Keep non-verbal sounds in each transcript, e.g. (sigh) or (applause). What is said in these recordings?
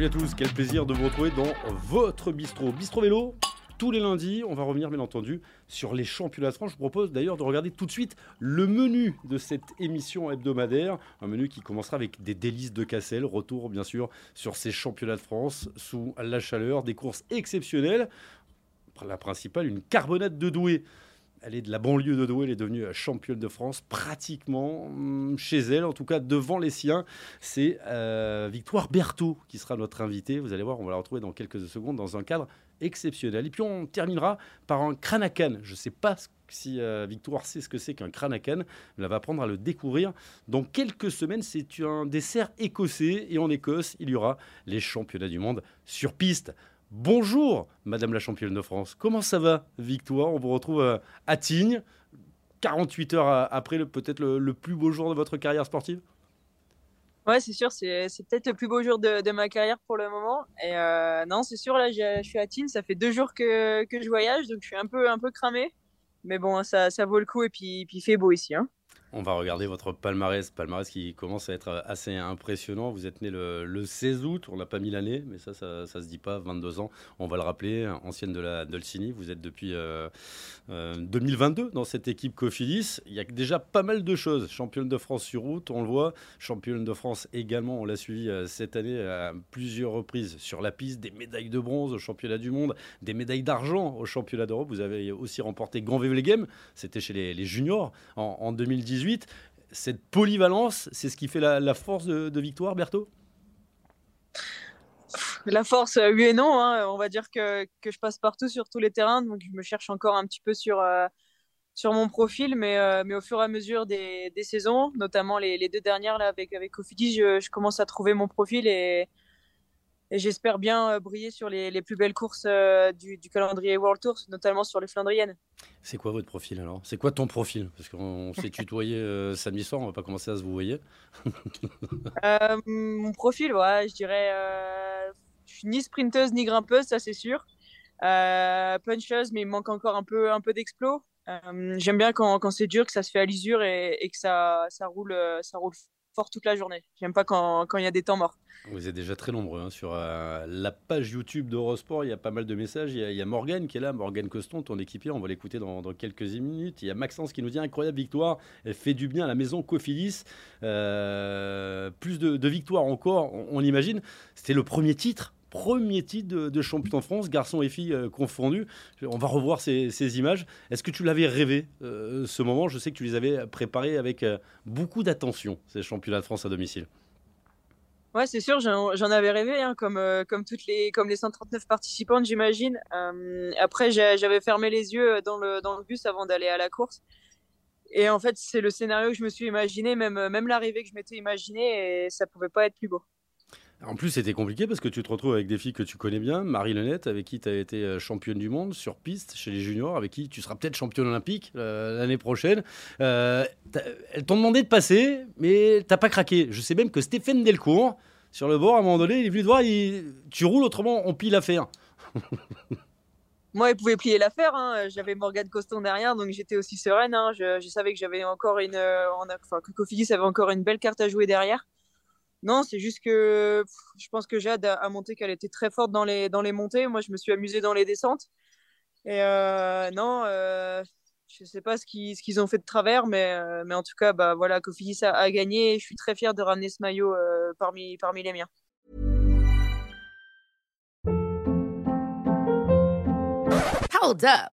Salut à tous, quel plaisir de vous retrouver dans votre bistrot. Bistrot vélo, tous les lundis, on va revenir bien entendu sur les championnats de France. Je vous propose d'ailleurs de regarder tout de suite le menu de cette émission hebdomadaire. Un menu qui commencera avec des délices de Cassel. Retour bien sûr sur ces championnats de France sous la chaleur, des courses exceptionnelles. La principale, une carbonate de Douai. Elle est de la banlieue de Douai, elle est devenue championne de France pratiquement hum, chez elle, en tout cas devant les siens. C'est euh, Victoire Berthaud qui sera notre invitée. Vous allez voir, on va la retrouver dans quelques secondes dans un cadre exceptionnel. Et puis on terminera par un cranacan. Je ne sais pas si euh, Victoire sait ce que c'est qu'un cranacan. Elle va apprendre à le découvrir. Dans quelques semaines, c'est un dessert écossais. Et en Écosse, il y aura les championnats du monde sur piste. Bonjour, Madame la championne de France. Comment ça va, Victoire? On vous retrouve euh, à Tignes, 48 heures après peut-être le, plus beau jour de votre carrière sportive? Ouais, c'est sûr, c'est, peut-être le plus beau jour de, ma carrière pour le moment. Et euh, non, c'est sûr, là, je suis à Tignes, ça fait deux jours que, je voyage, donc je suis un peu, un peu cramé. Mais bon, ça, ça vaut le coup et puis, puis il fait beau ici. Hein. On va regarder votre palmarès, palmarès qui commence à être assez impressionnant. Vous êtes né le, 16 août, on n'a pas mis l'année, mais ça, ça, se dit pas, 22 ans. On va le rappeler, ancienne de la Dolcini, vous êtes depuis 2022 euh, euh, dans cette équipe Cofidis. Il y a déjà pas mal de choses. Championne de France sur route, on le voit. Championne de France également, on l'a suivi euh, cette année à plusieurs reprises sur la piste, des médailles de bronze au championnat du monde, des médailles d'argent au championnat d'Europe. Vous avez aussi remporté Grand Game, c'était chez les, juniors en, en 2018. Cette polyvalence, c'est ce qui fait la, force de, Victoire, Berthaud? La force, euh, oui et non. Hein. On va dire que, je passe partout sur tous les terrains, donc je me cherche encore un petit peu sur, euh, sur mon profil, mais, euh, mais au fur et à mesure des, saisons, notamment les, deux dernières là, avec, avec Cofidis, je, commence à trouver mon profil et j'espère bien euh, briller sur les, les, plus belles courses euh, du, du, calendrier World Tour, notamment sur les Flandriennes. C'est quoi votre profil alors? C'est quoi ton profil? Parce qu'on s'est tutoyé euh, samedi soir, on va pas commencer à se vous voyez. (laughs) mon profil, ouais, je dirais, je suis ni sprinteuse ni grimpeuse, ça c'est sûr. puncheuse, mais il manque encore un peu, un peu d'explos. J'aime bien quand, quand c'est dur, que ça se fait à l'usure et, et, que ça, ça roule, ça roule fort toute la journée. J'aime pas quand il y a des temps morts. Vous êtes déjà très nombreux hein, sur euh, la page YouTube d'Eurosport. Il y a pas mal de messages. Il y a, Morgan qui est là, Morgan Coston, ton équipier. On va l'écouter dans, quelques minutes. Il y a Maxence qui nous dit incroyable victoire. Elle fait du bien à la maison Cofidis. Euh, plus de, victoires encore, on, on l'imagine. C'était le premier titre premier titre de, champion de France, garçons et filles euh, confondus. On va revoir ces, images. Est-ce que tu l'avais rêvé, euh, ce moment? Je sais que tu les avais préparés avec euh, beaucoup d'attention, ces championnats de France à domicile. Ouais, c'est sûr, j'en avais rêvé, hein, comme, comme, toutes les, comme les 139 participantes, j'imagine. après, j'avais fermé les yeux dans le, bus avant d'aller à la course. Et en fait, c'est le scénario que je me suis imaginé, même, même l'arrivée que je m'étais imaginé, et ça pouvait pas être plus beau. En plus, c'était compliqué parce que tu te retrouves avec des filles que tu connais bien. Marie Lenette, avec qui tu as été euh, championne du monde sur piste chez les juniors, avec qui tu seras peut-être championne olympique euh, l'année prochaine. Euh, elles t'ont demandé de passer, mais t'as pas craqué. Je sais même que Stéphane Delcourt, sur le bord, à un moment donné, il est venu te voir, tu roules autrement, on plie l'affaire. (laughs) Moi, il pouvait plier l'affaire. Hein. J'avais Morgane Coston derrière, donc j'étais aussi sereine. Hein. Je, savais que j'avais encore une, enfin, que Cofidis avait encore une belle carte à jouer derrière. Non, c'est juste que je pense que Jade a, monté qu'elle était très forte dans les, dans les montées. Moi, je me suis amusée dans les descentes. Et euh, non, euh, je ne sais pas ce qu'ils ont fait de travers, mais, euh, mais en tout cas, bah, voilà, a, a, gagné. Je suis très fière de ramener ce maillot parmi, parmi les miens. Hold up.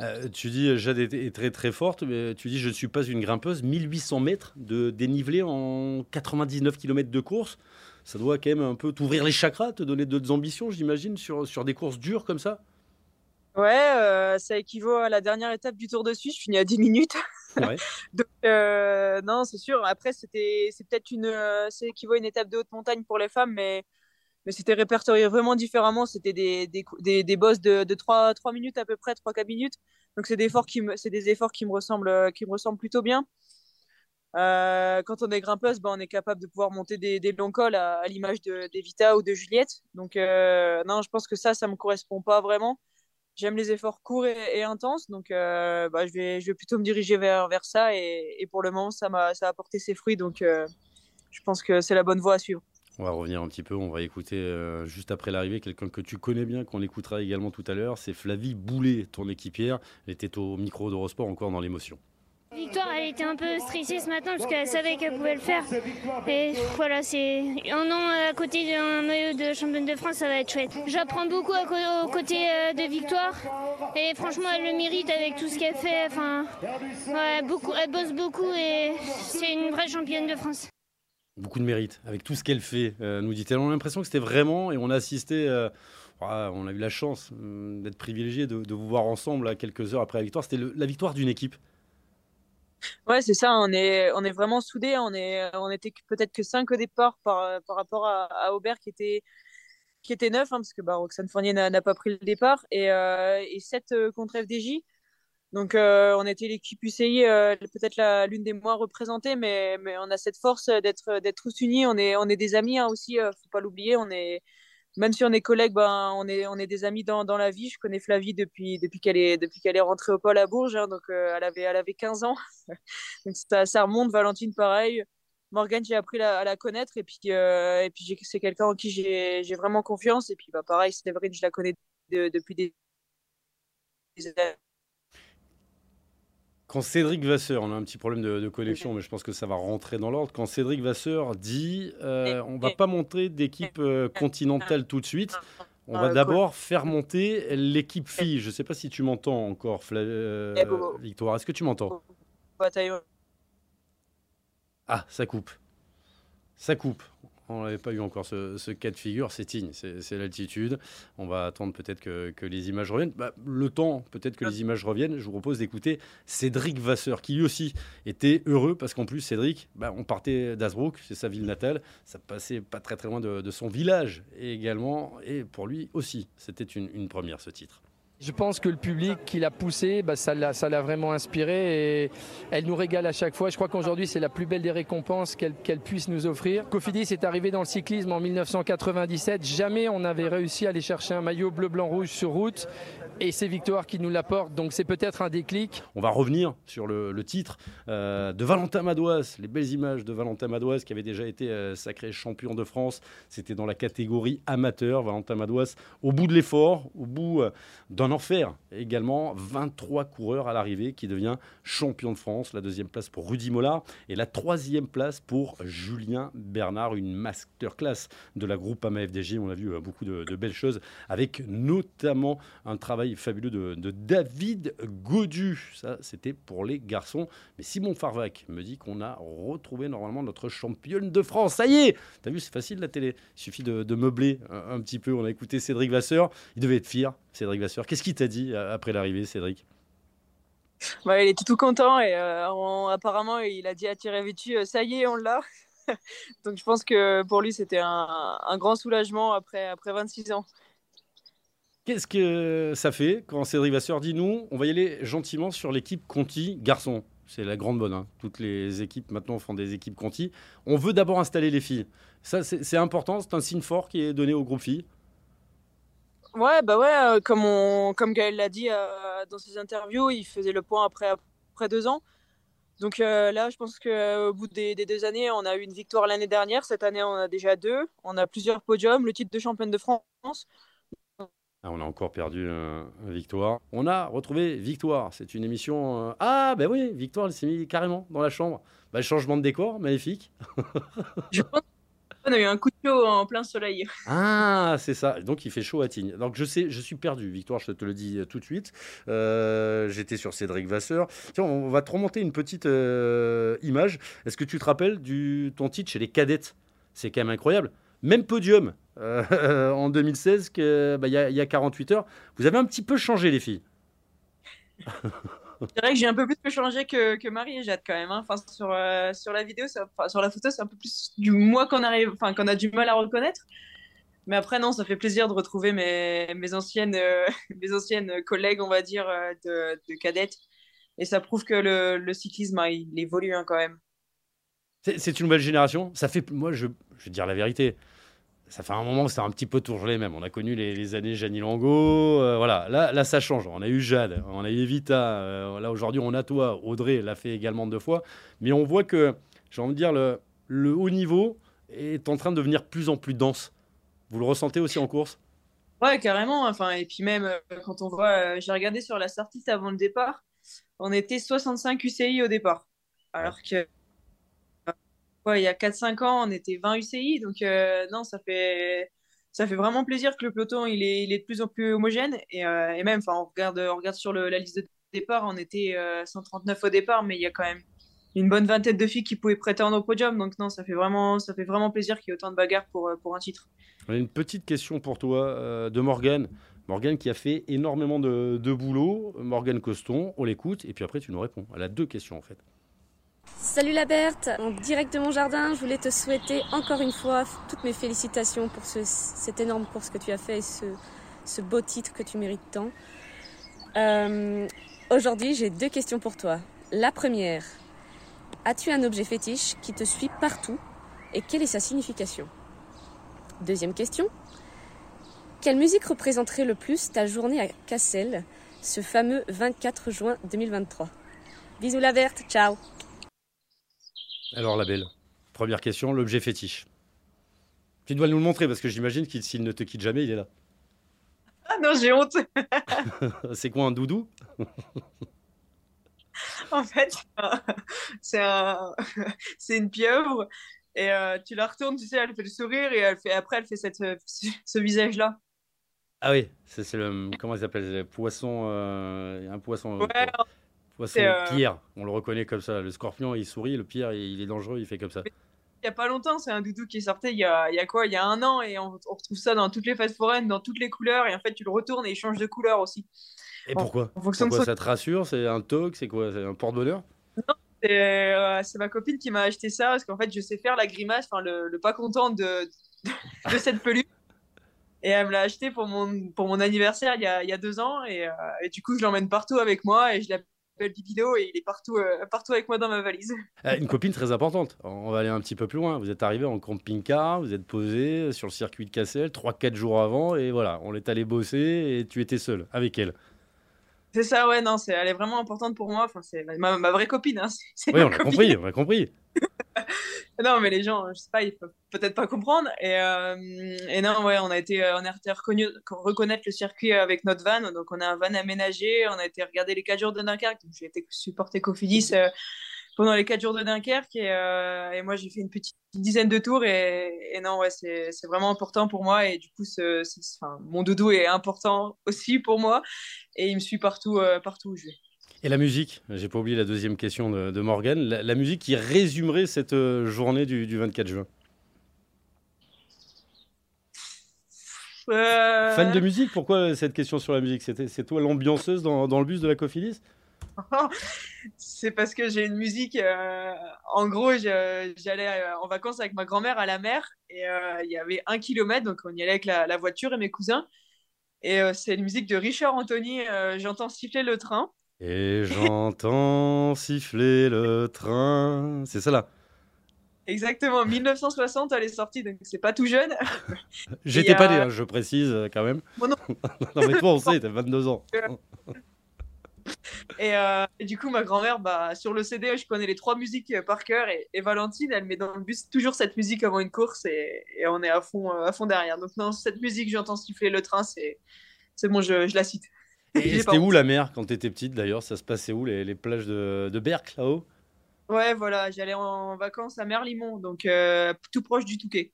Euh, tu dis, Jade est, très très forte, mais tu dis, je ne suis pas une grimpeuse. 1800 mètres de dénivelé en 99 km de course. Ça doit quand même un peu t'ouvrir les chakras, te donner d'autres ambitions, j'imagine, sur, sur des courses dures comme ça Ouais, euh, ça équivaut à la dernière étape du Tour de Suisse. Je finis à 10 minutes. Ouais. (laughs) Donc, euh, non, c'est sûr. Après, c'était, c'est peut-être une, c'est équivaut à une étape de haute montagne pour les femmes, mais mais c'était répertorié vraiment différemment. C'était des, des, des, bosses de, de 3, 3 minutes à peu près, 3-4 minutes. Donc c'est des efforts qui me, des efforts qui me ressemblent, qui me ressemblent plutôt bien. Euh, quand on est grimpeuse, ben, on est capable de pouvoir monter des, longs cols à, l'image de d'Evita ou de Juliette. Donc euh, non, je pense que ça, ça me correspond pas vraiment. J'aime les efforts courts et, intenses, donc euh, bah, je, vais, je vais plutôt me diriger vers, vers ça. Et, et pour le moment, ça ça a apporté ses fruits, donc euh, je pense que c'est la bonne voie à suivre. On va revenir un petit peu, on va écouter euh, juste après l'arrivée quelqu'un que tu connais bien, qu'on écoutera également tout à l'heure, c'est Flavie Boulet, ton équipière. Elle était au micro d'Eurosport encore dans l'émotion. Victoire, elle était un peu stressée ce matin parce qu'elle savait qu'elle pouvait le faire. Et voilà, c'est un an à côté d'un maillot de championne de France, ça va être chouette. J'apprends beaucoup à aux côtés euh, de Victoire et franchement, elle le mérite avec tout ce qu'elle fait. Enfin, beaucoup, elle bosse beaucoup et c'est une vraie championne de France. Beaucoup de mérite avec tout ce qu'elle fait, euh, nous dit-elle. On a l'impression que c'était vraiment, et on a assisté, euh, on a eu la chance euh, d'être privilégié de, vous voir ensemble quelques heures après la victoire. C'était la victoire d'une équipe. Ouais, c'est ça, on est, on est vraiment soudés. On, est, on était peut-être que 5 au départ par, par rapport à, Aubert qui était, qui était 9, parce que bah, Roxane Fournier n'a pas pris le départ, et, et 7 contre FDJ. Donc euh, on était l'équipe UCI, euh, peut-être l'une des moins représentées, mais, mais on a cette force d'être d'être tous unis. On est, on est des amis hein, aussi, euh, faut pas l'oublier. On est, même si on est collègues, ben, on, est, on est des amis dans, dans la vie. Je connais Flavie depuis, depuis qu'elle est, depuis qu'elle est rentrée au pôle à Bourges, hein, donc euh, elle, avait, elle avait 15 ans. (laughs) donc ça, ça remonte, Valentine pareil. Morgane, j'ai appris la- à la connaître et puis, euh, et puis c'est quelqu'un en qui j'ai j'ai vraiment confiance. Et puis bah, pareil, Séverine, je la connais de- depuis des, des années. Quand Cédric Vasseur, on a un petit problème de, de connexion, mais je pense que ça va rentrer dans l'ordre. Quand Cédric Vasseur dit euh, on va pas monter d'équipe euh, continentale tout de suite, on Ah, va cool. d'abord faire monter l'équipe fille. Je ne sais pas si tu m'entends encore, Fla- euh, Eh. Victoire. Est-ce que tu m'entends? Ah, ça coupe. Ça coupe. On n'avait pas eu encore ce, ce cas de figure, c'est Tignes, c'est l'altitude. On va attendre peut-être que, que les images reviennent. Bah, le temps, peut-être que les images reviennent. Je vous propose d'écouter Cédric Vasseur, qui lui aussi était heureux, parce qu'en plus, Cédric, bah, on partait d'Asbrook, c'est sa ville natale. Ça passait pas très très loin de, de son village également. Et pour lui aussi, c'était une, une première ce titre. Je pense que le public qui l'a poussé, bah, ça l'a vraiment inspiré et elle nous régale à chaque fois. Je crois qu'aujourd'hui, c'est la plus belle des récompenses qu'elle qu'elle puisse nous offrir. Cofidis est arrivé dans le cyclisme en 1997. Jamais on n'avait réussi à aller chercher un maillot bleu, blanc, rouge sur route et c'est Victoire qui nous l'apporte. Donc c'est peut-être un déclic. On va revenir sur le, titre euh, de Valentin Madouas, les belles images de Valentin Madouas qui avait déjà été euh, sacré champion de France. C'était dans la catégorie amateur. Valentin Madouas, au bout de l'effort, au bout euh, d'un enfer également, 23 coureurs à l'arrivée qui devient champion de France. La deuxième place pour Rudy Mollard et la troisième place pour Julien Bernard, une masterclass de la groupe AMA FDJ. On a vu euh, beaucoup de belles choses avec notamment un travail fabuleux de, David Godu. Ça, c'était pour les garçons. Mais Simon Farvac me dit qu'on a retrouvé normalement notre championne de France. Ça y est T'as vu, c'est facile la télé. Il suffit de, meubler un, petit peu. On a écouté Cédric Vasseur. Il devait être fier, Cédric Vasseur. Qu'est-ce qu'il t'a dit euh, après l'arrivée, Cédric? Ouais, il était tout content et euh, apparemment il a dit à Thierry Vêtu euh, ça y est on l'a. (laughs) Donc je pense que pour lui c'était un, un grand soulagement après, après 26 ans. Qu'est-ce que ça fait quand Cédric Vasseur dit nous, on va y aller gentiment sur l'équipe Conti garçon? C'est la grande bonne. hein. Toutes les équipes maintenant font des équipes Conti. On veut d'abord installer les filles. Ça, c'est important. C'est un signe fort qui est donné au groupe filles. Ouais, bah ouais, euh, comme, comme Gaël l'a dit euh, dans ses interviews, il faisait le point après, après deux ans. Donc euh, là, je pense qu'au bout des, des deux années, on a eu une victoire l'année dernière. Cette année, on a déjà deux. On a plusieurs podiums, le titre de championne de France. Ah, on a encore perdu euh, Victoire. On a retrouvé Victoire. C'est une émission. euh, Ah, ben oui, Victoire, elle s'est mise carrément dans la chambre. Bah, changement de décor, magnifique. (laughs) Je pense qu'on a eu un coup de chaud en plein soleil. Ah, c'est ça. Donc il fait chaud à Tignes. Donc je sais, je suis perdu, Victoire, je te le dis euh, tout de suite. Euh, J'étais sur Cédric Vasseur. Tiens, on va te remonter une petite image. Est-ce que tu te rappelles du ton titre chez les cadettes? C'est quand même incroyable. Même podium euh, (laughs) en 2016, que, bah, il y, a- il y a 48 heures. Vous avez un petit peu changé, les filles. C'est vrai que j'ai un peu plus changé que, que Marie et Jade quand même. hein. Enfin, sur, euh, sur la vidéo, ça- enfin, sur la photo, c'est un peu plus du moi qu'on arrive, enfin, qu'on a du mal à reconnaître. Mais après, non, ça fait plaisir de retrouver mes, mes anciennes, (laughs) mes anciennes collègues, on va dire, de, de cadettes. Et ça prouve que le, le cyclisme, hein, il évolue hein, quand même. C'est une nouvelle génération. Ça fait, moi, je, je vais dire la vérité. Ça fait un moment que c'est un petit peu toujours les mêmes. On a connu les, années Jeannie Lango. Euh, voilà, là, là, ça change. On a eu Jade, on a eu Evita. Euh, là, aujourd'hui, on a toi. Audrey l'a fait également deux fois. Mais on voit que, j'ai envie de dire, le, le haut niveau est en train de devenir plus en plus dense. Vous le ressentez aussi en course? Ouais, carrément. Enfin, et puis même, euh, quand on voit, j'ai regardé sur la sortie avant le départ, on était 65 UCI au départ. Alors que il y a 4-5 ans, on était 20 UCI. Donc, euh, non, ça fait, ça fait vraiment plaisir que le peloton il est, il est de plus en plus homogène. Et, euh, et même, on regarde, on regarde sur la liste de départ, on était 139 euh, au départ, mais il y a quand même une bonne vingtaine de filles qui pouvaient prétendre au podium. Donc, non, ça fait vraiment, ça fait vraiment plaisir qu'il y ait autant de bagarres pour, pour un titre. Une petite question pour toi de Morgane. Morgane qui a fait énormément de, de boulot. Morgane Coston, on l'écoute et puis après tu nous réponds. Elle a deux questions en fait. Salut la Berthe, en direct de mon jardin, je voulais te souhaiter encore une fois toutes mes félicitations pour cette énorme course que tu as fait et ce, beau titre que tu mérites tant. Euh, aujourd'hui, j'ai deux questions pour toi. La première, as-tu un objet fétiche qui te suit partout et quelle est sa signification? Deuxième question, quelle musique représenterait le plus ta journée à Cassel, ce fameux 24 juin 2023 Bisous la Berthe, ciao alors, la belle, première question, l'objet fétiche. Tu dois nous le montrer parce que j'imagine qu'il s'il ne te quitte jamais, il est là. Ah non, j'ai honte. (laughs) c'est quoi un doudou? (laughs) En fait, c'est un... (laughs) une pieuvre et euh, tu la retournes, tu sais, elle fait le sourire et elle fait... après elle fait cette... ce visage-là. Ah oui, c'est le comment il s'appelle le poisson, euh, un poisson. Ouais, c'est euh, Pierre, on le reconnaît comme ça. Le scorpion, il sourit, le Pierre, il est dangereux, il fait comme ça. Il n'y a pas longtemps, c'est un doudou qui est sorti il y a, il y a quoi? Il y a un an, et on, retrouve ça dans toutes les phases foraines, dans toutes les couleurs, et en fait, tu le retournes et il change de couleur aussi. Et pourquoi, pourquoi ça te rassure? C'est un toque C'est quoi? C'est un porte-bonheur? Non, euh, c'est ma copine qui m'a acheté ça, parce qu'en fait, je sais faire la grimace, enfin, le, pas content de, de, cette (laughs) peluche. Et elle me l'a acheté pour mon, pour mon anniversaire il y a, il y a deux ans. Et, euh, et, du coup, je l'emmène partout avec moi et je l'appelle Bibilo et il est partout, euh, partout avec moi dans ma valise. (laughs) Euh, une copine très importante. On va aller un petit peu plus loin. Vous êtes arrivé en camping-car, vous êtes posé sur le circuit de Cassel 3-4 jours avant et voilà, on est allé bosser et tu étais seul avec elle. C'est ça, ouais, non, c'est, elle est vraiment importante pour moi. Enfin, c'est ma, ma vraie copine. Hein. (laughs) oui, on a compris, on a compris. Non, mais les gens, je sais pas, ils peuvent peut-être pas comprendre. Et, euh, non, ouais, on a été, on a été reconnaître le circuit avec notre van. Donc, on a un van aménagé. On a été regarder les 4 jours de Dunkerque. J'ai été supporter Cofidis euh, pendant les 4 jours de Dunkerque. Et, euh, moi, j'ai fait une petite dizaine de tours. Et, non, ouais, c'est vraiment important pour moi. Et du coup, mon doudou est important aussi pour moi. Et il me suit partout, partout où je vais. Et la musique, j'ai pas oublié la deuxième question de, de Morgane, la, musique qui résumerait cette euh, journée du, 24 juin. Euh. Fan de musique Pourquoi cette question sur la musique? C'est toi l'ambianceuse dans, le bus de la Cofidis? (laughs) C'est parce que j'ai une musique. Euh, en gros, j'allais en vacances avec ma grand-mère à la mer et il y avait un kilomètre, donc on y allait avec la, la voiture et mes cousins. Et c'est une musique de Richard Anthony. J'entends siffler le train. Et j'entends siffler le train. C'est ça là. Exactement, 1960 elle est sortie, donc c'est pas tout jeune. (laughs) J'étais pas né, hein, je précise quand même. Moi non. (laughs) non mais toi on sait, t'as 22 ans. (laughs) Euh, et, du coup ma grand-mère, bah, sur le CD, je connais les trois musiques par cœur et, Valentine, elle met dans le bus toujours cette musique avant une course et, on est à fond, à fond derrière. Donc non, cette musique, j'entends siffler le train, c'est bon, je, je la cite. Et c'était où la mer quand tu étais petite d'ailleurs? Ça se passait où les, les plages de, de Berck là-haut? Ouais, voilà, j'allais en vacances à Merlimont, donc euh, tout proche du Touquet.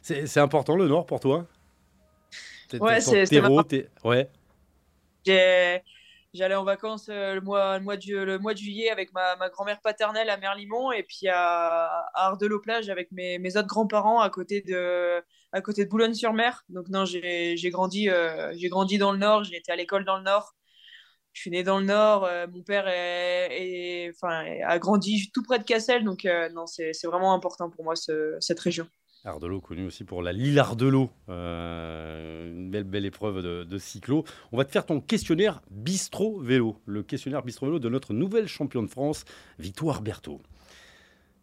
C'est important le Nord pour toi? Ouais, c'est Ouais. J'allais en vacances euh, le, mois, le, mois de, le mois de juillet avec ma, ma grand-mère paternelle à Merlimont et puis à, à Ardelot-Plage avec mes, mes autres grands-parents à côté de, à côté de Boulogne-sur-Mer. Donc non, j'ai grandi, euh, j'ai grandi dans le Nord, j'ai été à l'école dans le Nord. Je suis né dans le Nord, euh, mon père est, enfin, a grandi tout près de Cassel, donc non, c'est vraiment important pour moi ce, cette région. Ardelot, connu aussi pour la Lille Ardelot, euh, une belle, belle épreuve de, de, cyclo. On va te faire ton questionnaire Bistro Vélo, le questionnaire Bistro Vélo de notre nouvelle championne de France, Victoire Berthaud.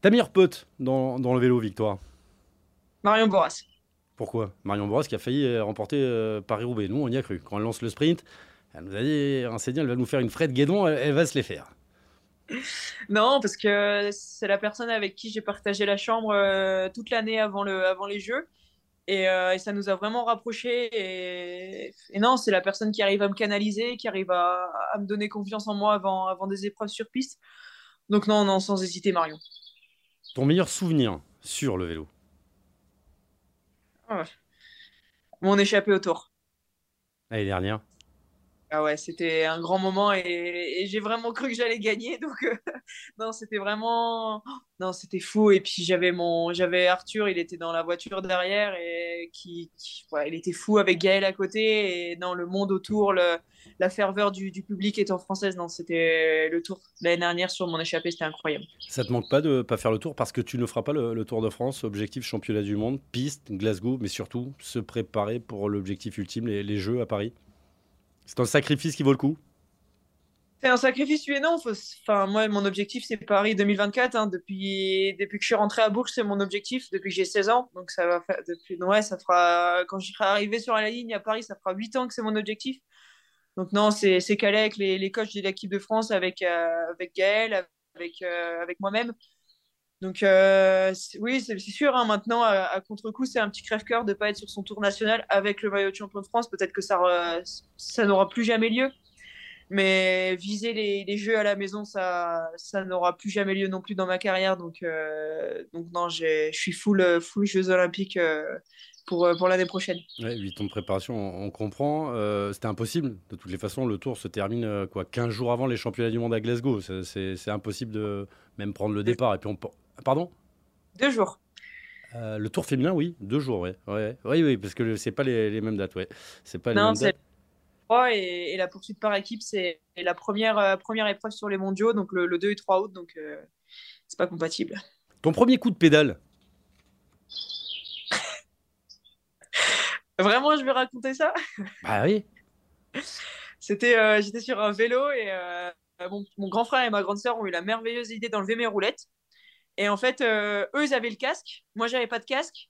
Ta meilleure pote dans, dans le vélo, Victoire? Marion Boras. Pourquoi? Marion Boras qui a failli remporter euh, Paris-Roubaix. Nous, on y a cru. Quand elle lance le sprint, elle nous a dit, dit elle va nous faire une frette guédon, elle, elle va se les faire. Non, parce que c'est la personne avec qui j'ai partagé la chambre euh, toute l'année avant, le, avant les Jeux. Et, euh, et, ça nous a vraiment rapprochés. Et, et non, c'est la personne qui arrive à me canaliser, qui arrive à, à, me donner confiance en moi avant, avant des épreuves sur piste. Donc non, non, sans hésiter, Marion. Ton meilleur souvenir sur le vélo? Mon échappée au tour. L'année dernière ah ouais, c'était un grand moment et, j'ai vraiment cru que j'allais gagner. Donc, euh, (laughs) non, c'était vraiment. Non, c'était fou. Et puis, j'avais mon j'avais Arthur, il était dans la voiture derrière et qui, qui il était fou avec Gaël à côté. Et dans le monde autour, la ferveur du, du, public étant française, non, c'était le tour l'année dernière sur mon échappée, c'était incroyable. Ça te manque pas de pas faire le tour? Parce que tu ne feras pas le, Tour de France, objectif championnat du monde, piste, Glasgow, mais surtout se préparer pour l'objectif ultime, les Jeux à Paris? C'est un sacrifice qui vaut le coup? C'est un sacrifice, oui non. Enfin, moi, mon objectif, c'est Paris 2024. Hein. Depuis... Depuis que je suis rentrée à Bourges, c'est mon objectif, depuis que j'ai 16 ans. Donc, ça va faire... depuis... ouais, ça fera... quand je serai arrivé sur la ligne à Paris, ça fera 8 ans que c'est mon objectif. Donc, non, c'est calé avec les, les coachs de l'équipe de France, avec, euh, avec Gaël, avec, euh, avec moi-même. Donc euh, oui, c'est sûr. Hein, maintenant, à, à contre-coup, c'est un petit crève-cœur de ne pas être sur son tour national avec le maillot de champion de France. Peut-être que ça, ça n'aura plus jamais lieu. Mais viser les, les, jeux à la maison, ça, ça n'aura plus jamais lieu non plus dans ma carrière. Donc, euh, donc non, je suis full, full Jeux Olympiques euh, pour, pour l'année prochaine. Ouais, 8 ans de préparation, on, on comprend. Euh, C'était impossible. De toutes les façons, le tour se termine quoi, 15 jours avant les championnats du monde à Glasgow. C'est impossible de même prendre le départ. Et puis on, Pardon? Deux jours. Euh, le tour féminin, oui, deux jours, ouais. ouais. Oui, oui, parce que c'est pas les, les, mêmes dates, ouais. C'est pas les non, mêmes dates. Et, et, la poursuite par équipe, c'est la première, euh, première épreuve sur les mondiaux, donc le, le 2 et 3 août, donc euh, c'est pas compatible. Ton premier coup de pédale? (laughs) Vraiment, je vais raconter ça? Bah oui. C'était, euh, j'étais sur un vélo et mon, mon, grand frère et ma grande sœur ont eu la merveilleuse idée d'enlever mes roulettes. Et en fait, euh, eux, ils avaient le casque. Moi, j'avais pas de casque.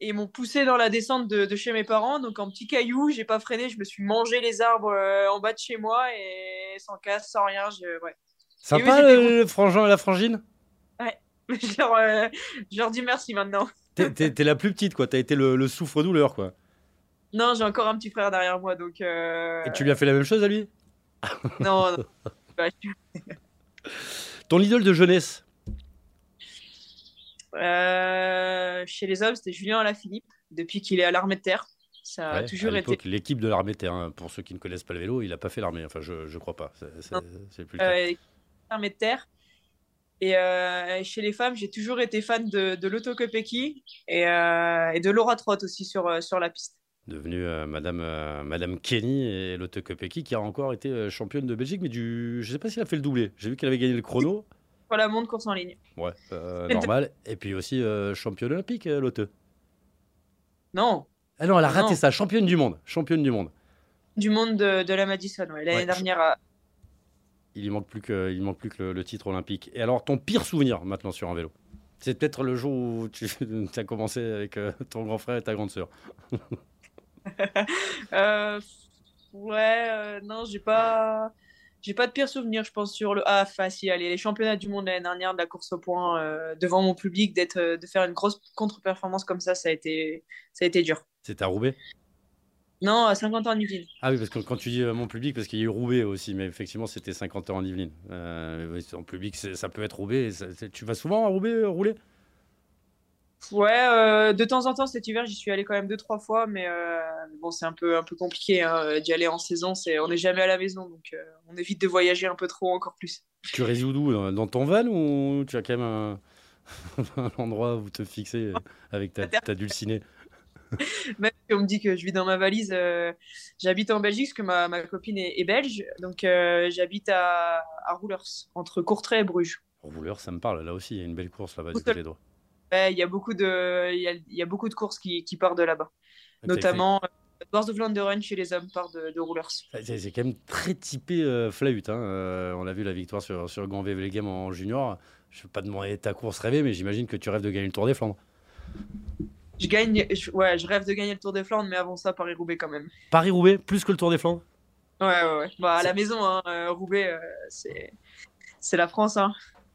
Et ils m'ont poussé dans la descente de, de, chez mes parents. Donc, en petit caillou, j'ai pas freiné. Je me suis mangé les arbres euh, en bas de chez moi et sans casque, sans rien. Je, ouais. Sympa eux, le frangin et la frangine? Ouais. (laughs) je, leur, euh, je leur dis merci maintenant. T'es la plus petite, quoi. T'as été le, le souffre-douleur, quoi. Non, j'ai encore un petit frère derrière moi. Donc, euh... Et tu lui as fait la même chose à lui? Non, non. (laughs) Ton idole de jeunesse? Euh, chez les hommes, c'était Julien Alaphilippe, depuis qu'il est à l'armée de terre. Ça a ouais, toujours été. L'équipe de l'armée de terre, hein, pour ceux qui ne connaissent pas le vélo, il n'a pas fait l'armée. Enfin, je ne crois pas. C'est plus euh, L'armée de terre. Et euh, chez les femmes, j'ai toujours été fan de, de Lotto Kopecky et, euh, et, de Laura Trott aussi sur, sur la piste. Devenue euh, Madame, Madame Kenny et Lotto Kopecky, qui a encore été championne de Belgique, mais du... je ne sais pas si elle a fait le doublé. J'ai vu qu'elle avait gagné le chrono la monde course en ligne. Ouais, euh, (laughs) normal. Et puis aussi euh, championne olympique, euh, Lotte. Non. Ah non, elle a raté non. ça, championne du monde. Championne du monde. Du monde de, de la Madison, ouais. L'année ouais, dernière. À... Il manque plus que, il manque plus que le, le, titre olympique. Et alors, ton pire souvenir maintenant sur un vélo? C'est peut-être le jour où tu (laughs) as commencé avec ton grand frère et ta grande sœur. (laughs) ouais, non, j'ai pas j'ai pas de pire souvenir, je pense, sur le. Ah, facile, allez, les championnats du monde l'année dernière de la course au point euh, devant mon public, d'être, euh, de faire une grosse contre-performance comme ça, ça a été, ça a été dur. C'était à Roubaix? Non, à 50 ans en Yvelines. Ah oui, parce que quand tu dis euh, mon public, parce qu'il y a eu Roubaix aussi, mais effectivement, c'était 50 ans en Yvelines. Euh, en public, ça peut être Roubaix. Ça, tu vas souvent à Roubaix rouler? Ouais, euh, de temps en temps cet hiver, j'y suis allé quand même deux trois fois, mais euh, bon, c'est un peu un peu compliqué hein, d'y aller en saison. C'est on n'est jamais à la maison, donc euh, on évite de voyager un peu trop encore plus. Tu résides où Dans ton van ou tu as quand même un, (laughs) un endroit où te fixer avec ta, (laughs) ta dulcinée? Même si on me dit que je vis dans ma valise, j'habite en Belgique parce que ma, ma copine est, est, belge, donc j'habite à, à Roulers, entre Courtrai et Bruges. Roulers, ça me parle. Là aussi, il y a une belle course là-bas du côté droit. Il y a beaucoup de, il y a, beaucoup de courses qui, qui partent de là-bas, notamment. Wars of Run chez les hommes part de, de Roulers. C'est quand même très typé euh, Flahut. Hein. Euh, on a vu la victoire sur, sur Grand Game en junior. Je ne veux pas demander ta course rêvée, mais j'imagine que tu rêves de gagner le Tour des Flandres. Je gagne, ouais, je rêve de gagner le Tour des Flandres, mais avant ça, Paris-Roubaix quand même. Paris-Roubaix, plus que le Tour des Flandres? Ouais, ouais, ouais. Bah, à la maison, hein, euh, Roubaix, c'est la France. Hein.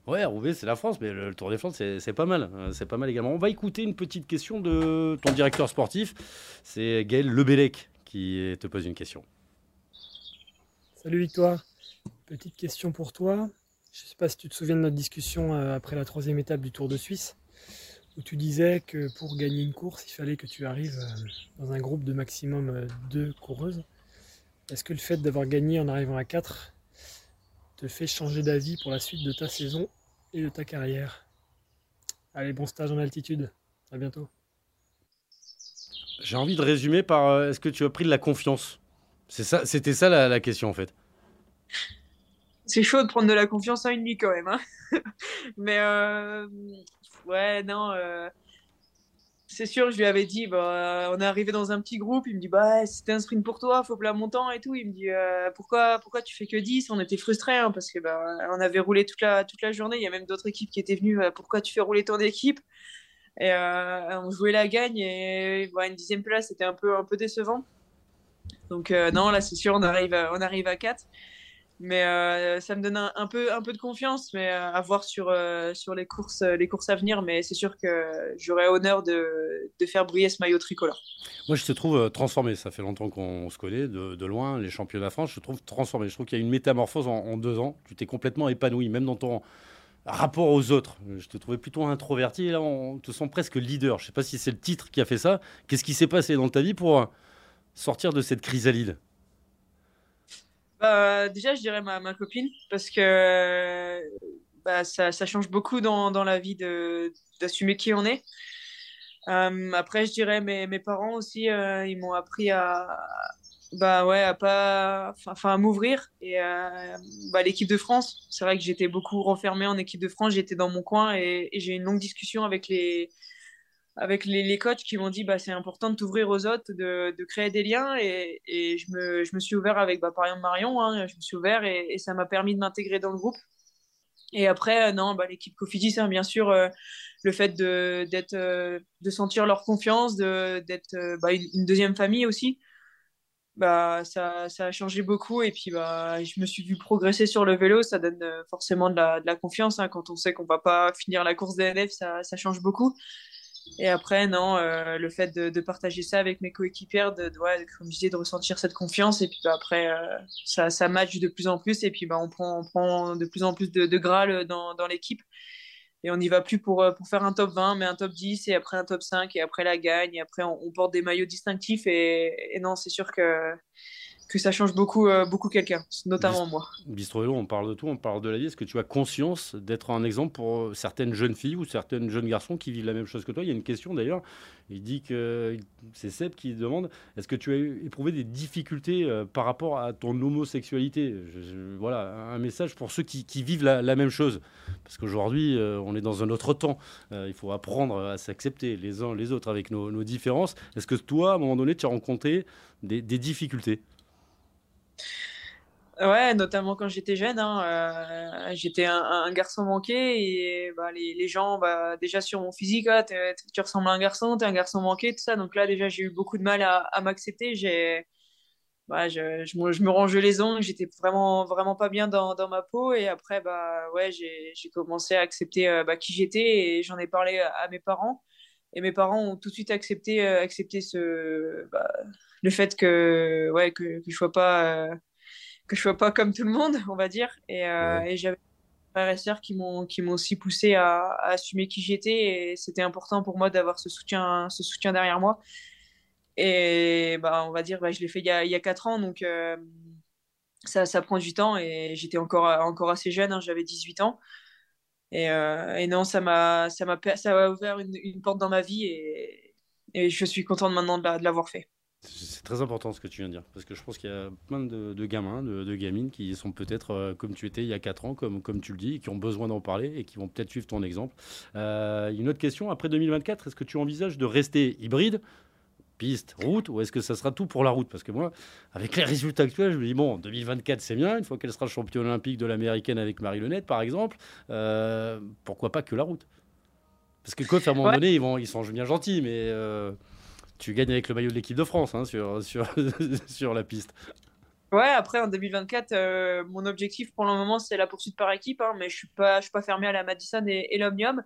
Ouais, Roubaix, c'est la France, mais le, Tour des Flandres, c'est pas mal. Euh, c'est pas mal également. On va écouter une petite question de ton directeur sportif. C'est Gaël Lebellec qui te pose une question. Salut Victoire. Petite question pour toi. Je ne sais pas si tu te souviens de notre discussion euh, après la troisième étape du Tour de Suisse, où tu disais que pour gagner une course, il fallait que tu arrives euh, dans un groupe de maximum deux coureuses. Est-ce que le fait d'avoir gagné en arrivant à 4 te fait changer d'avis pour la suite de ta saison et de ta carrière. Allez, bon stage en altitude. À bientôt. J'ai envie de résumer par euh, est-ce que tu as pris de la confiance? C'est ça, C'était ça la, question en fait. C'est chaud de prendre de la confiance à une nuit quand même. Hein (laughs) Mais euh, ouais, non. Euh, c'est sûr, je lui avais dit, bah, on est arrivé dans un petit groupe, il me dit, bah, c'était un sprint pour toi, faut plat montant et tout. Il me dit, euh, pourquoi, pourquoi tu fais que 10 On était frustrés hein, parce que bah, on avait roulé toute la, journée. Il y a même d'autres équipes qui étaient venues, euh, pourquoi tu fais rouler ton équipe? Et euh, on jouait la gagne et bah, une dixième place, c'était un peu, un décevant. Donc, non, là, c'est sûr, on arrive, on arrive à 4. Mais euh, ça me donne un, peu, de confiance, mais euh, à voir sur, euh, les, courses, à venir. Mais c'est sûr que j'aurais honneur de, de, faire briller ce maillot tricolore. Moi, je te trouve transformé. Ça fait longtemps qu'on se connaît de, de, loin, les championnats France. Je te trouve transformé. Je trouve qu'il y a une métamorphose en, deux ans. Tu t'es complètement épanoui, même dans ton rapport aux autres. Je te trouvais plutôt introverti. Et là, on te sent presque leader. Je ne sais pas si c'est le titre qui a fait ça. Qu'est-ce qui s'est passé dans ta vie pour sortir de cette chrysalide? Bah, déjà, je dirais ma, ma copine, parce que bah, ça, ça, change beaucoup dans, dans la vie d'assumer qui on est. Euh, après, je dirais mes, mes parents aussi, euh, ils m'ont appris à, bah ouais, à pas, à m'ouvrir. Et euh, bah, l'équipe de France, c'est vrai que j'étais beaucoup renfermé en équipe de France, j'étais dans mon coin et, et j'ai eu une longue discussion avec les, avec les, les, coachs qui m'ont dit bah, c'est important de t'ouvrir aux autres, de, de, créer des liens. Et, et je, me, je, me, suis ouvert avec, bah, par exemple, Marion, hein, je me suis ouvert et, ça m'a permis de m'intégrer dans le groupe. Et après, euh, non, bah, l'équipe Cofidis, hein, bien sûr, euh, le fait de, euh, de sentir leur confiance, de, d'être bah, une, deuxième famille aussi, bah, ça, ça a changé beaucoup. Et puis, bah, je me suis vu progresser sur le vélo. Ça donne forcément de la, de la confiance. Hein, quand on sait qu'on va pas finir la course DNF, ça, ça change beaucoup. Et après, non, euh, le fait de, partager ça avec mes coéquipières, de, de, ouais, comme je disais, de ressentir cette confiance. Et puis bah, après, euh, ça, ça match de plus en plus. Et puis bah, on, prend, on prend de plus en plus de, de Graal dans, dans l'équipe. Et on n'y va plus pour, euh, pour faire un top 20, mais un top 10, et après un top 5, et après la gagne. Et après, on, porte des maillots distinctifs. Et non, c'est sûr que que ça change beaucoup, euh, beaucoup quelqu'un, notamment moi. Bistro Vélo, on parle de tout, on parle de la vie. Est-ce que tu as conscience d'être un exemple pour euh, certaines jeunes filles ou certains jeunes garçons qui vivent la même chose que toi? Il y a une question d'ailleurs. Il dit que c'est Seb qui demande est-ce que tu as éprouvé des difficultés euh, par rapport à ton homosexualité? Voilà, un message pour ceux qui, vivent la, même chose. Parce qu'aujourd'hui, on est dans un autre temps. il faut apprendre à s'accepter les uns les autres avec nos, différences. Est-ce que toi, à un moment donné, tu as rencontré des difficultés? Ouais, notamment quand j'étais jeune, hein, euh, j'étais un, garçon manqué et bah, les, les, gens, bah, déjà sur mon physique, ah, tu ressembles à un garçon, tu es un garçon manqué, tout ça. Donc là, déjà, j'ai eu beaucoup de mal à, à m'accepter. Bah, je, je, me, je, me rangeais les ongles, j'étais vraiment, vraiment pas bien dans, dans, ma peau. Et après, bah, ouais, j'ai commencé à accepter euh, bah, qui j'étais et j'en ai parlé à, mes parents. Et mes parents ont tout de suite accepté, euh, ce, bah, le fait que, ouais, que, que je sois pas. Que je sois pas comme tout le monde, on va dire. Et, euh, ouais. et j'avais des frères et sœurs qui m'ont qui m'ont aussi poussé à, à assumer qui j'étais et c'était important pour moi d'avoir ce soutien ce soutien derrière moi. Et bah on va dire bah, je l'ai fait il y a il y a quatre ans donc euh, ça, ça prend du temps et j'étais encore encore assez jeune, hein, j'avais 18 ans. Et, euh, et non, ça m'a ça m'a ça a ouvert une, une, porte dans ma vie et, et je suis contente maintenant de l'avoir fait. C'est très important ce que tu viens de dire, parce que je pense qu'il y a plein de, gamins, de, gamines qui sont peut-être euh, comme tu étais il y a 4 ans, comme, comme tu le dis, qui ont besoin d'en parler et qui vont peut-être suivre ton exemple. Euh, une autre question, après 2024, est-ce que tu envisages de rester hybride piste, route, ou est-ce que ça sera tout pour la route? Parce que moi, avec les résultats actuels, je me dis, bon, 2024, c'est bien, une fois qu'elle sera championne olympique de l'américaine avec Marie Lenette, par exemple, euh, pourquoi pas que la route? Parce que Kof, à un moment donné, ils, vont, ils sont bien gentils, mais tu gagnes avec le maillot de l'équipe de France hein, sur, sur, (laughs) sur la piste. Ouais, après en 2024, euh, mon objectif pour le moment c'est la poursuite par équipe, hein, mais je suis pas, je suis pas fermé à la Madison et, l'Omnium.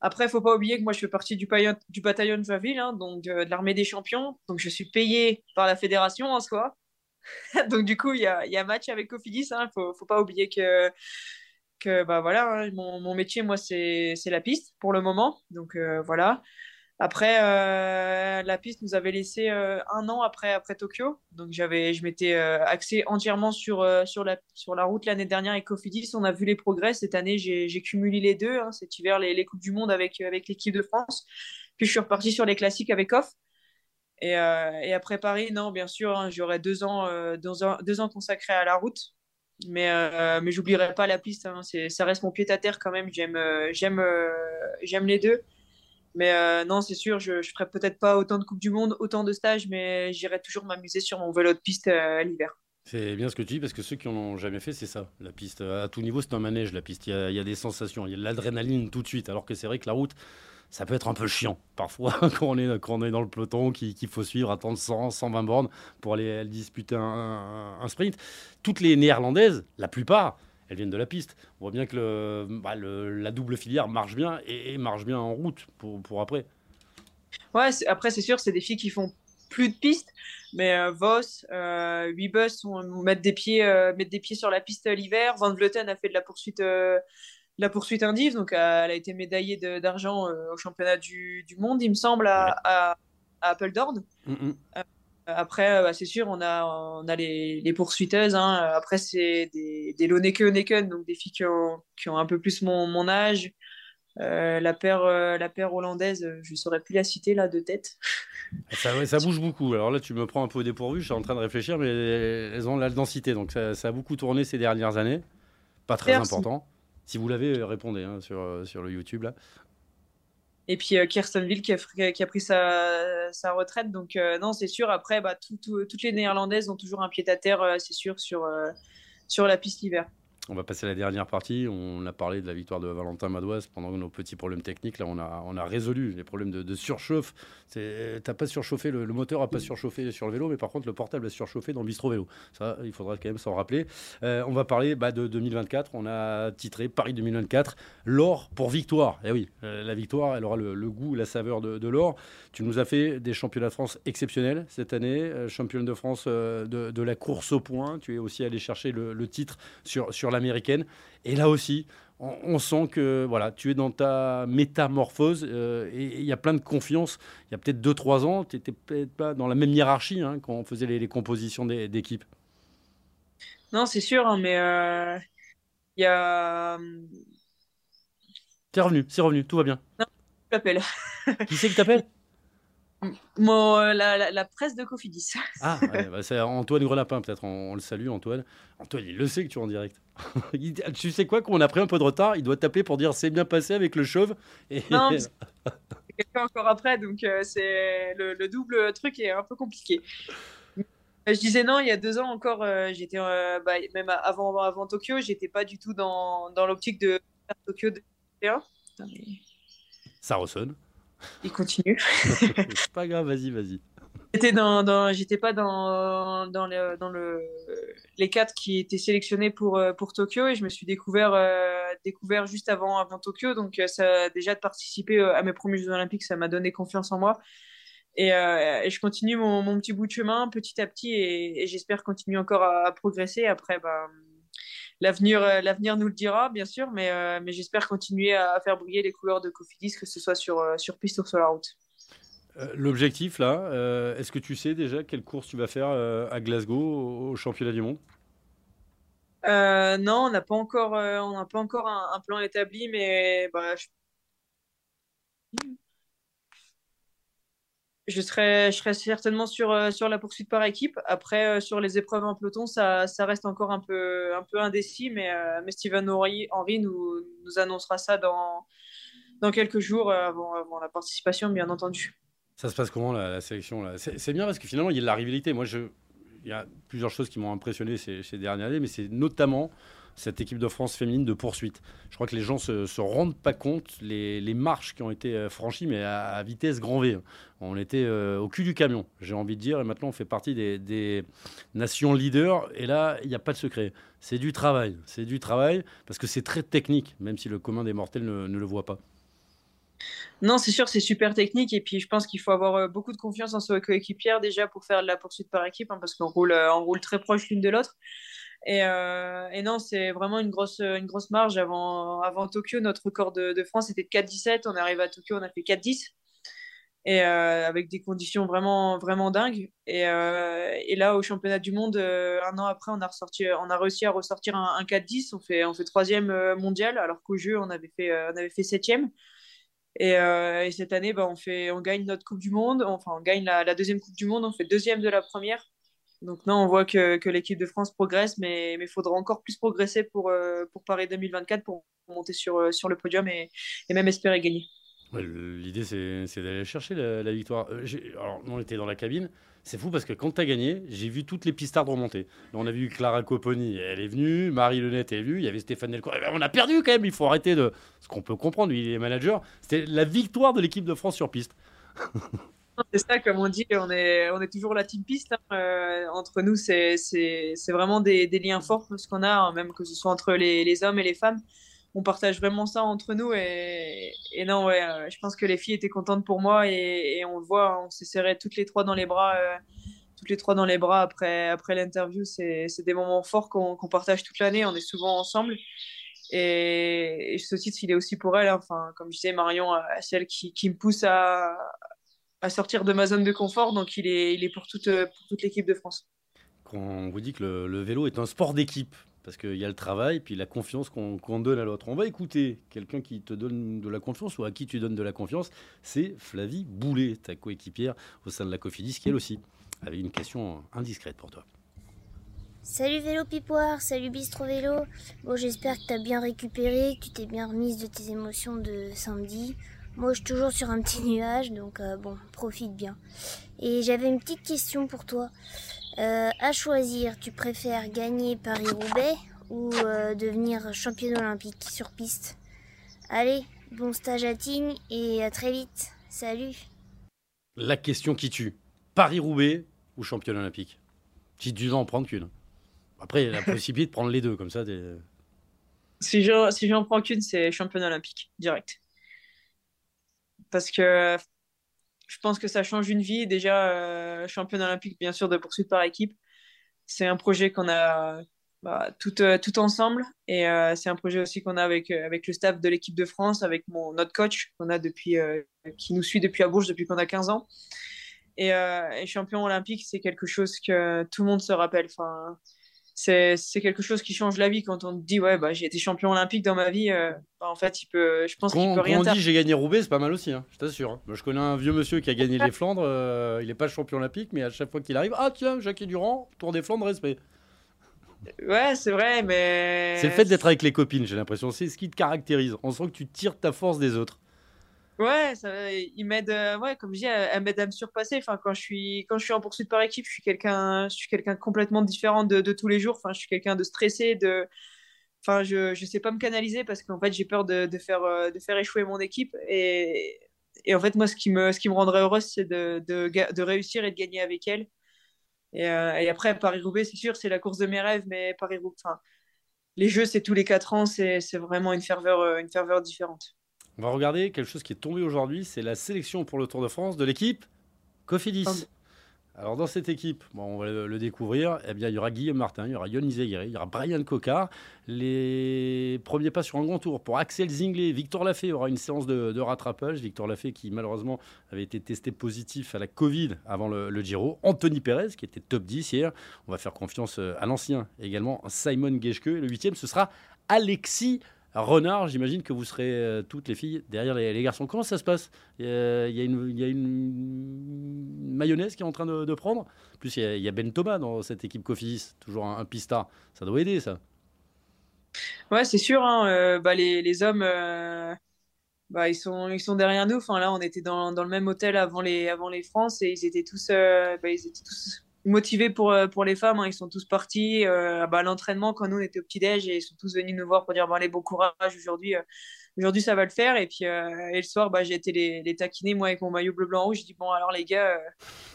Après, faut pas oublier que moi je fais partie du, bataillon de Joinville, hein, donc euh, de l'armée des champions, donc je suis payé par la fédération en soi. (laughs) donc du coup, il y a, y a, match avec Cofidis. Il hein, faut, faut pas oublier que que bah voilà, mon, mon, métier moi c'est la piste pour le moment, donc euh, voilà. Après, euh, la piste nous avait laissé euh, un an après, après Tokyo. Donc, j'avais, je m'étais euh, axé entièrement sur, sur, la, sur la route l'année dernière avec Cofidis. On a vu les progrès. Cette année, j'ai cumulé les deux. Hein. cet hiver, les, les, Coupes du Monde avec, avec l'équipe de France. Puis, je suis reparti sur les classiques avec Off. Et, après Paris, non, bien sûr, hein, j'aurai deux ans, deux, ans, deux ans consacrés à la route. Mais, mais j'oublierai pas la piste. Hein. ça reste mon pied à terre quand même. J'aime, j'aime, j'aime les deux. Mais euh, non, c'est sûr, je ne ferai peut-être pas autant de Coupe du Monde, autant de stages, mais j'irai toujours m'amuser sur mon vélo de piste euh, à l'hiver. C'est bien ce que tu dis, parce que ceux qui n'en ont jamais fait, c'est ça. La piste, à tout niveau, c'est un manège, la piste. Il y, a, des sensations, il y a de l'adrénaline tout de suite, alors que c'est vrai que la route, ça peut être un peu chiant parfois (laughs) quand on est, quand on est dans le peloton, qu'il faut suivre, attendre 100, 120 bornes pour aller disputer un sprint. Toutes les néerlandaises, la plupart, elles viennent de la piste. On voit bien que bah, la double filière marche bien et, marche bien en route pour, pour après. Ouais, après, c'est sûr, c'est des filles qui font plus de pistes, mais euh, Voss, euh, mettre des pieds, euh, mettre des pieds sur la piste l'hiver. Van Vleuten a fait de la poursuite, euh, la poursuite indive, donc elle a été médaillée d'argent au championnat du, du, monde, il me semble, à, à, Apple Dorn. Mm, mm. Après, euh, bah, c'est sûr, on a, on a les, les poursuiteuses. Hein. Après, c'est des, des Loneke donc des filles qui ont, qui ont, un peu plus mon, mon âge. Euh, la, paire, euh, la paire hollandaise, je ne saurais plus la citer là de tête. Ça, ça, bouge beaucoup. Alors là, tu me prends un peu au dépourvu. Je suis en train de réfléchir, mais elles ont la densité. Donc ça, ça a beaucoup tourné ces dernières années. Pas très important. Si vous l'avez, répondez hein, sur, sur le YouTube là. Et puis euh, Kirstenville qui a, pris sa, retraite. Donc euh, non, c'est sûr. Après, bah, toutes les Néerlandaises ont toujours un pied à terre, euh, c'est sûr, sur, sur la piste l'hiver. On va passer à la dernière partie. On a parlé de la victoire de Valentin Madoise pendant nos petits problèmes techniques. Là, on a, résolu les problèmes de, surchauffe. T'as pas surchauffé, le, moteur a pas surchauffé sur le vélo, mais par contre, le portable a surchauffé dans le Bistro Vélo. Ça, il faudra quand même s'en rappeler. Euh, on va parler bah, de 2024. On a titré Paris 2024, l'or pour victoire. Et eh oui, euh, la victoire, elle aura le, goût, la saveur de, l'or. Tu nous as fait des championnats de France exceptionnels cette année, euh, championne de France de, la course au point. Tu es aussi allé chercher le, le titre sur, sur l'américaine. Et là aussi, on, sent que voilà, tu es dans ta métamorphose euh, et il y a plein de confiance. Il y a peut-être 2-3 ans, tu n'étais peut-être pas dans la même hiérarchie hein, quand on faisait les, compositions d'équipe. Non, c'est sûr, hein, mais euh, il y a. C'est revenu, c'est revenu, tout va bien. Non, je t'appelle. Qui c'est que t'appelles Mon, euh, la, presse de Cofidis. Ah, (laughs) bah, c'est Antoine Grelapin, peut-être. On, le salue, Antoine. Antoine, il le sait que tu es en direct. (laughs) tu sais quoi, qu'on a pris un peu de retard, il doit t'appeler pour dire c'est bien passé avec le chauve. Et... Non, (laughs) quelqu'un encore après, donc euh, c'est le, double truc est un peu compliqué. Je disais non, il y a deux ans encore, euh, j'étais bah, même avant, avant Tokyo, j'étais pas du tout dans, dans l'optique de faire Tokyo 2021. Ça ressonne. Il continue. C'est pas grave, vas-y, vas-y. J'étais dans, dans j'étais pas dans, dans, le, dans le, les quatre qui étaient sélectionnés pour, euh, pour Tokyo et je me suis découvert, euh, découvert juste avant, avant Tokyo. Donc, euh, ça, déjà de participer à mes premiers Jeux Olympiques, ça m'a donné confiance en moi. Et, et je continue mon, mon, petit bout de chemin petit à petit et, j'espère continuer encore à, progresser. Après, bah, l'avenir, euh, l'avenir nous le dira, bien sûr, mais, euh, mais j'espère continuer à, faire briller les couleurs de Cofidis, que ce soit sur, euh, sur piste ou sur la route. L'objectif, là, est-ce que tu sais déjà quelle course tu vas faire à Glasgow au, championnat du monde? Non, on n'a pas encore, on n'a pas encore un, plan établi, mais bah, je serais, je serais certainement sur, euh, sur la poursuite par équipe. Après, euh, sur les épreuves en peloton, ça, ça reste encore un peu, un peu indécis, mais, euh, mais Steven Henry, Henry nous, nous annoncera ça dans, dans quelques jours avant, avant la participation, bien entendu. Ça se passe comment la, sélection là? C'est bien parce que finalement, il y a de la rivalité. Moi, je, il y a plusieurs choses qui m'ont impressionné ces, dernières années, mais c'est notamment cette équipe de France féminine de poursuite. Je crois que les gens se, se rendent pas compte les, marches qui ont été euh, franchies, mais à, vitesse grand V. On était euh, au cul du camion, j'ai envie de dire, et maintenant on fait partie des, nations leaders. Et là, il n'y a pas de secret. C'est du travail, c'est du travail, parce que c'est très technique, même si le commun des mortels ne, ne le voit pas. Non, c'est sûr, c'est super technique. Et puis, je pense qu'il faut avoir euh, beaucoup de confiance en ses coéquipières déjà pour faire de la poursuite par équipe, hein, parce qu'on roule, on roule très proche l'une de l'autre. Et, euh, non, c'est vraiment une grosse, une grosse marge. Avant, avant Tokyo, notre record de, France était de 4-17. On est arrivé à Tokyo, on a fait 4-10. Et euh, avec des conditions vraiment, vraiment dingues. Et, euh, là, au championnat du monde, euh, un an après, on a, ressorti, on a réussi à ressortir un, un 4-10. On fait, on fait troisième euh, mondial, alors qu'au jeu, on avait fait, on avait fait septième. Et, et, cette année, bah, on, fait, on gagne notre Coupe du Monde. Enfin, on gagne la, la deuxième Coupe du Monde. On fait deuxième de la première. Donc non, on voit que, que l'équipe de France progresse, mais il faudra encore plus progresser pour, euh, pour Paris 2024 pour monter sur, euh, sur le podium et, et même espérer gagner. L'idée, c'est d'aller chercher la, victoire. Euh, alors, on était dans la cabine. C'est fou parce que quand tu as gagné, j'ai vu toutes les pistardes remonter. On a vu Clara Copponi, elle est venue. Marie Lenette est venue. Il y avait Stéphane Delcourt. Eh ben, on a perdu quand même. Il faut arrêter de. Ce qu'on peut comprendre, il est manager. C'était la victoire de l'équipe de France sur piste. (laughs) C'est ça, comme on dit, on est, est toujours la team piste. Hein. Euh, entre nous, c'est vraiment des, liens forts, ce qu'on a, hein, même que ce soit entre les, hommes et les femmes. On partage vraiment ça entre nous. Et, non, euh, je pense que les filles étaient contentes pour moi. Et, on le voit, on s'est serré toutes les trois dans les bras. Euh, toutes les trois dans les bras après, après l'interview. C'est des moments forts qu'on qu partage toute l'année. On est souvent ensemble. Et, ce titre, il est aussi pour elle. Hein. Enfin, comme je disais, Marion, celle qui, qui me pousse à, sortir de ma zone de confort. Donc, il est, pour toute, l'équipe de France. Quand on vous dit que le vélo est un sport d'équipe, parce qu'il y a le travail, puis la confiance qu'on qu donne à l'autre. On va écouter quelqu'un qui te donne de la confiance ou à qui tu donnes de la confiance. C'est Flavie Boulet, ta coéquipière au sein de la Cofidis, qui elle aussi avait une question indiscrète pour toi. Salut Vélo Pipoire, salut Bistro Vélo. Bon, j'espère que tu as bien récupéré, que tu t'es bien remise de tes émotions de samedi. Moi, je suis toujours sur un petit nuage, donc euh, bon, profite bien. Et j'avais une petite question pour toi. Euh, à choisir, tu préfères gagner Paris-Roubaix ou euh, devenir championne olympique sur piste? Allez, bon stage à Tignes et à très vite. Salut La question qui tue. Paris-Roubaix ou championne olympique? Si tu dois en prendre qu'une. Après, il y a la (laughs) possibilité de prendre les deux, comme ça. Si j'en si prends qu'une, c'est championne olympique, direct parce que je pense que ça change une vie. Déjà, euh, championne olympique, bien sûr, de poursuite par équipe. C'est un projet qu'on a bah, tout, euh, tout ensemble. Et euh, c'est un projet aussi qu'on a avec, avec le staff de l'équipe de France, avec mon, notre coach qu'on a depuis, qui nous suit depuis à Bourges depuis qu'on a 15 ans. Et, et champion olympique, c'est quelque chose que tout le monde se rappelle. Enfin, c'est quelque chose qui change la vie quand on dit ouais bah j'ai été champion olympique dans ma vie euh, bah, en fait il peut je pense qu'il peut rien quand on dit j'ai gagné Roubaix c'est pas mal aussi hein, je t'assure moi je connais un vieux monsieur qui a gagné les Flandres euh, il est pas champion olympique mais à chaque fois qu'il arrive ah tiens Jacques Durand Tour des Flandres respect. Ouais c'est vrai mais c'est le fait d'être avec les copines j'ai l'impression c'est ce qui te caractérise. On sent que tu tires ta force des autres Ouais, il m'aide, euh, ouais, comme je dis, elle m'aide à me surpasser. Enfin, quand je suis, quand je suis en poursuite par équipe, je suis quelqu'un, je complètement différent de, tous les jours. Enfin, je suis quelqu'un de stressé, de, enfin, je, je sais pas me canaliser parce qu'en fait, j'ai peur de, de, faire, euh, de faire échouer mon équipe. Et, et en fait, moi, ce qui me, ce qui me rendrait heureuse, c'est de, de, de réussir et de gagner avec elle. Et, euh, et après, Paris-Roubaix, c'est sûr, c'est la course de mes rêves, mais Paris-Roubaix, les jeux, c'est tous les quatre ans, c'est vraiment une ferveur, une ferveur différente. On va regarder quelque chose qui est tombé aujourd'hui, c'est la sélection pour le Tour de France de l'équipe Cofidis. Alors dans cette équipe, bon, on va le, découvrir, eh bien, il y aura Guillaume Martin, il y aura Yon Izagiré, il y aura Brian Cocard. Les premiers pas sur un grand tour pour Axel Zinglet, Victor Lafay aura une séance de, de, rattrapage. Victor Lafay qui malheureusement avait été testé positif à la Covid avant le, le, Giro. Anthony Perez qui était top 10 hier. On va faire confiance à l'ancien également, Simon Geschke. Le huitième, ce sera Alexis renard, j'imagine que vous serez euh, toutes les filles derrière les, garçons. Comment ça se passe? Il y, a, une, mayonnaise qui est en train de, prendre? En plus, il y, a, Ben Thomas dans cette équipe Cofidis, toujours un, pistard. Ça doit aider, ça. Ouais, c'est sûr. Hein, euh, bah, les, hommes, euh, bah, ils, sont, derrière nous. Enfin, là, on était dans, le même hôtel avant les, avant les France et ils étaient tous, bah, ils étaient tous motivés pour, euh, pour les femmes. Hein. Ils sont tous partis euh, bah, l'entraînement quand nous on était au petit-déj et ils sont tous venus nous voir pour dire bon, allez, bon courage aujourd'hui. Euh, aujourd'hui, ça va le faire. Et puis, et le soir, bah, j'ai été les, les, taquiner, moi, avec mon maillot bleu-blanc-rouge. Je dis, bon, alors les gars,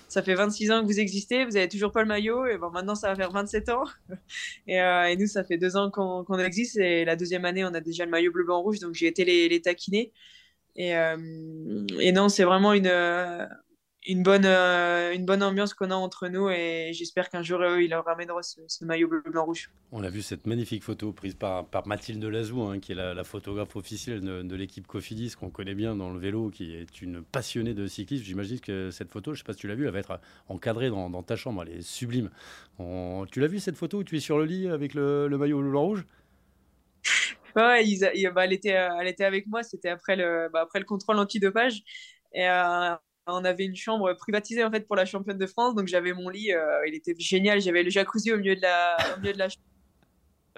ça fait 26 ans que vous existez, vous n'avez toujours pas le maillot. Et bon, maintenant, ça va faire 27 ans. (laughs) et, et, nous, ça fait deux ans qu'on existe. Et la deuxième année, on a déjà le maillot bleu-blanc-rouge. Donc, j'ai été les, les taquiner. Et, et non, c'est vraiment une, une bonne, euh, une bonne ambiance qu'on a entre nous et j'espère qu'un jour il leur ramènera ce, maillot bleu blanc rouge. On a vu cette magnifique photo prise par, par Mathilde Lazou, hein, qui est la, photographe officielle de, l'équipe Cofidis qu'on connaît bien dans le vélo, qui est une passionnée de cyclisme. J'imagine que cette photo, je ne sais pas si tu l'as vue, elle va être encadrée dans, ta chambre, elle est sublime. Tu l'as vue cette photo où tu es sur le lit avec le, maillot bleu blanc rouge? Ouais, bah, elle, était, elle était avec moi, c'était après le, bah, après le contrôle antidopage. Et euh, on avait une chambre privatisée en fait pour la championne de France, donc j'avais mon lit, euh, il était génial, j'avais le jacuzzi au milieu de la, au milieu de la chambre.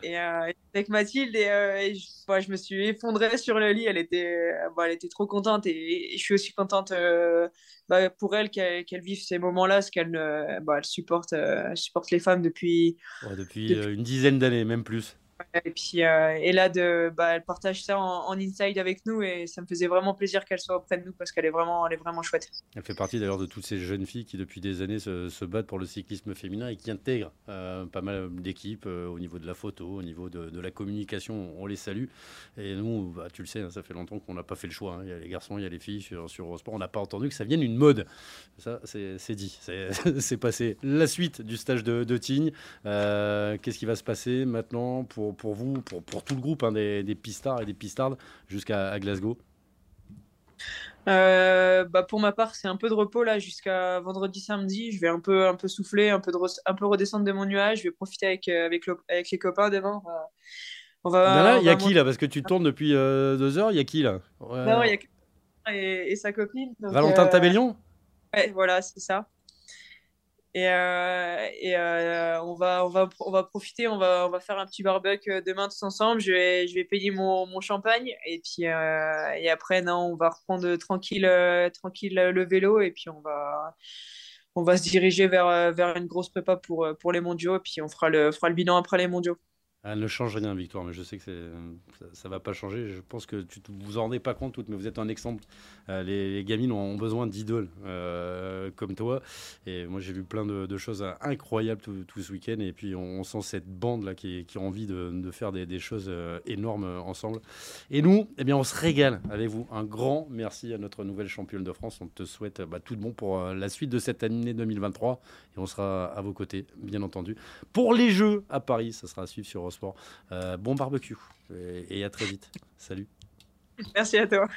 Et euh, avec Mathilde, et, euh, je, me suis effondrée sur le lit. Elle était, elle était trop contente et, je suis aussi contente bah, pour elle qu'elle vive ces moments-là, parce qu'elle bah, elle supporte, supporte les femmes depuis, depuis, une dizaine d'années, même plus. Et puis, euh, et là, de, bah, elle partage ça en, inside avec nous et ça me faisait vraiment plaisir qu'elle soit auprès de nous parce qu'elle est vraiment, elle est vraiment chouette. Elle fait partie d'ailleurs de toutes ces jeunes filles qui, depuis des années, se, battent pour le cyclisme féminin et qui intègrent euh, pas mal d'équipes euh, au niveau de la photo, au niveau de, la communication. On les salue. Et nous, bah, tu le sais, hein, ça fait longtemps qu'on n'a pas fait le choix. Hein. Il y a les garçons, il y a les filles sur, sur Eurosport. On n'a pas entendu que ça vienne une mode. Ça, c'est dit. (laughs) C'est passé. La suite du stage de, de. Qu'est-ce qui va se passer maintenant pour pour, vous, pour, pour, tout le groupe hein, des, des, pistards et des pistardes jusqu'à Glasgow euh, bah pour ma part, c'est un peu de repos là jusqu'à vendredi, samedi. Je vais un peu, un peu souffler, un peu, de un peu redescendre de mon nuage. Je vais profiter avec, euh, avec, avec les copains demain. On va, il y a qui là? Parce que tu tournes depuis euh, deux heures. Il y a qui là? Non, il y a et, et sa copine. Valentin Tabellion? Ouais, voilà, c'est ça. Et, euh, euh, on, va, on, va, on va profiter, on va, on va faire un petit barbecue euh, demain tous ensemble. Je vais, je vais payer mon, mon champagne. Et puis et après, non, on va reprendre tranquille, tranquille le vélo. Et puis on va, on va se diriger vers, vers une grosse prépa pour, pour les mondiaux. Et puis on fera le, fera le bilan après les mondiaux. Elle ne change rien, Victoire, mais je sais que ça ne va pas changer. Je pense que tu ne vous en rendez pas compte, toutes, mais vous êtes un exemple. Euh, les, gamines ont, besoin d'idoles euh, comme toi. Et moi, j'ai vu plein de, choses incroyables tout, ce week-end. Et puis, on, sent cette bande-là qui, qui, a envie de, faire des, choses euh, énormes ensemble. Et nous, eh bien, on se régale avec vous. Un grand merci à notre nouvelle championne de France. On te souhaite bah, tout de bon pour la suite de cette année 2023. Et on sera à vos côtés, bien entendu. Pour les Jeux à Paris, ça sera à suivre sur Euh, bon barbecue et à très vite. Salut. Merci à toi.